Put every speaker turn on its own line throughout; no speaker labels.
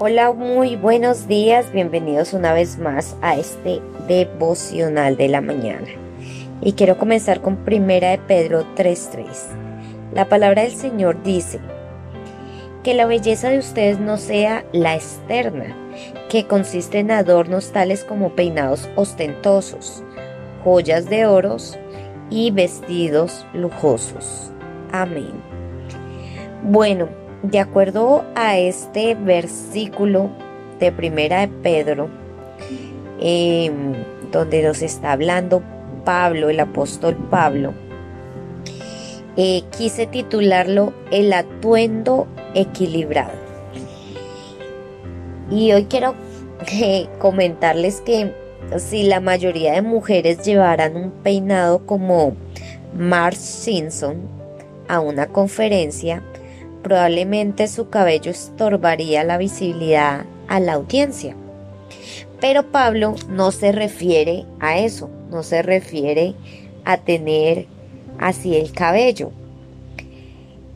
Hola, muy buenos días, bienvenidos una vez más a este devocional de la mañana. Y quiero comenzar con primera de Pedro 3:3. La palabra del Señor dice, que la belleza de ustedes no sea la externa, que consiste en adornos tales como peinados ostentosos, joyas de oros y vestidos lujosos. Amén. Bueno, de acuerdo a este versículo de Primera de Pedro, em, donde nos está hablando Pablo, el apóstol Pablo, eh, quise titularlo El atuendo equilibrado. Y hoy quiero eh, comentarles que si la mayoría de mujeres llevaran un peinado como Marge Simpson a una conferencia, probablemente su cabello estorbaría la visibilidad a la audiencia. Pero Pablo no se refiere a eso, no se refiere a tener así el cabello.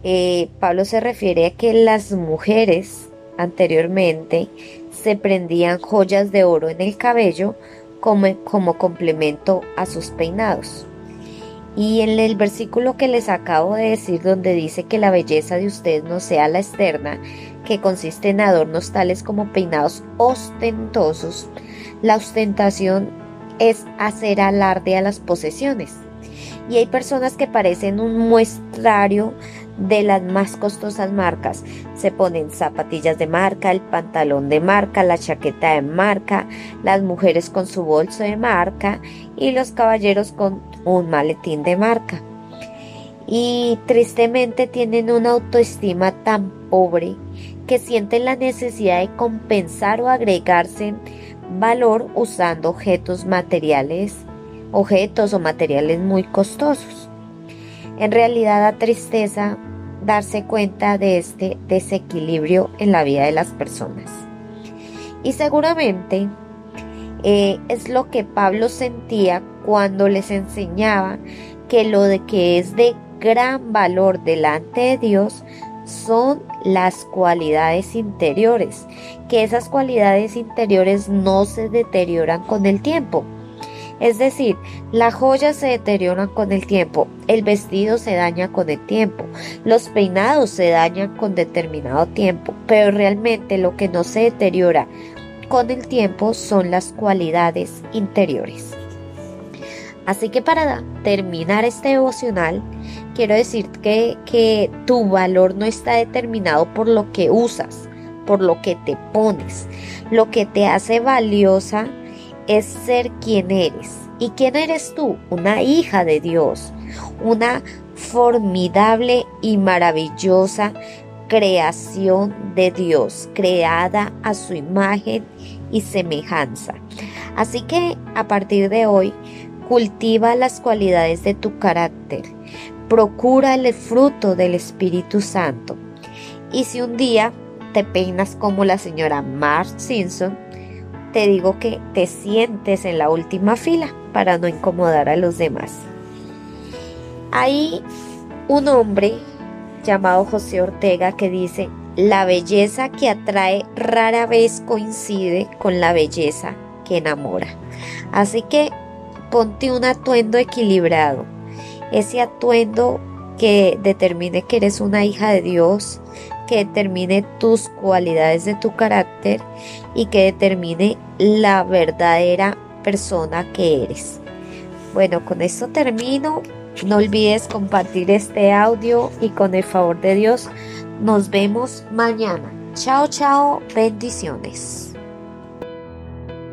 Eh, Pablo se refiere a que las mujeres anteriormente se prendían joyas de oro en el cabello como, como complemento a sus peinados. Y en el versículo que les acabo de decir, donde dice que la belleza de usted no sea la externa, que consiste en adornos tales como peinados ostentosos, la ostentación es hacer alarde a las posesiones. Y hay personas que parecen un muestrario de las más costosas marcas. Se ponen zapatillas de marca, el pantalón de marca, la chaqueta de marca, las mujeres con su bolso de marca y los caballeros con un maletín de marca. Y tristemente tienen una autoestima tan pobre que sienten la necesidad de compensar o agregarse valor usando objetos materiales, objetos o materiales muy costosos. En realidad da tristeza darse cuenta de este desequilibrio en la vida de las personas. Y seguramente eh, es lo que Pablo sentía cuando les enseñaba que lo de que es de gran valor delante de Dios son las cualidades interiores, que esas cualidades interiores no se deterioran con el tiempo. Es decir, las joyas se deterioran con el tiempo, el vestido se daña con el tiempo, los peinados se dañan con determinado tiempo, pero realmente lo que no se deteriora con el tiempo son las cualidades interiores. Así que para terminar este devocional, quiero decir que, que, tu valor no está determinado por lo que usas, por lo que te pones. Lo que te hace valiosa es ser quien eres. ¿Y quién eres tú? Una hija de Dios, una formidable y maravillosa creación de Dios, creada a su imagen y semejanza. Así que a partir de hoy, cultiva las cualidades de tu carácter, procura el fruto del Espíritu Santo. Y si un día te peinas como la señora Mark Simpson, te digo que te sientes en la última fila para no incomodar a los demás. Hay un hombre llamado José Ortega que dice, la belleza que atrae rara vez coincide con la belleza que enamora. Así que ponte un atuendo equilibrado, ese atuendo que determine que eres una hija de Dios, que determine tus cualidades de tu carácter y que determine la verdadera persona que eres. Bueno, con esto termino. No olvides compartir este audio y con el favor de Dios nos vemos mañana. Chao, chao, bendiciones.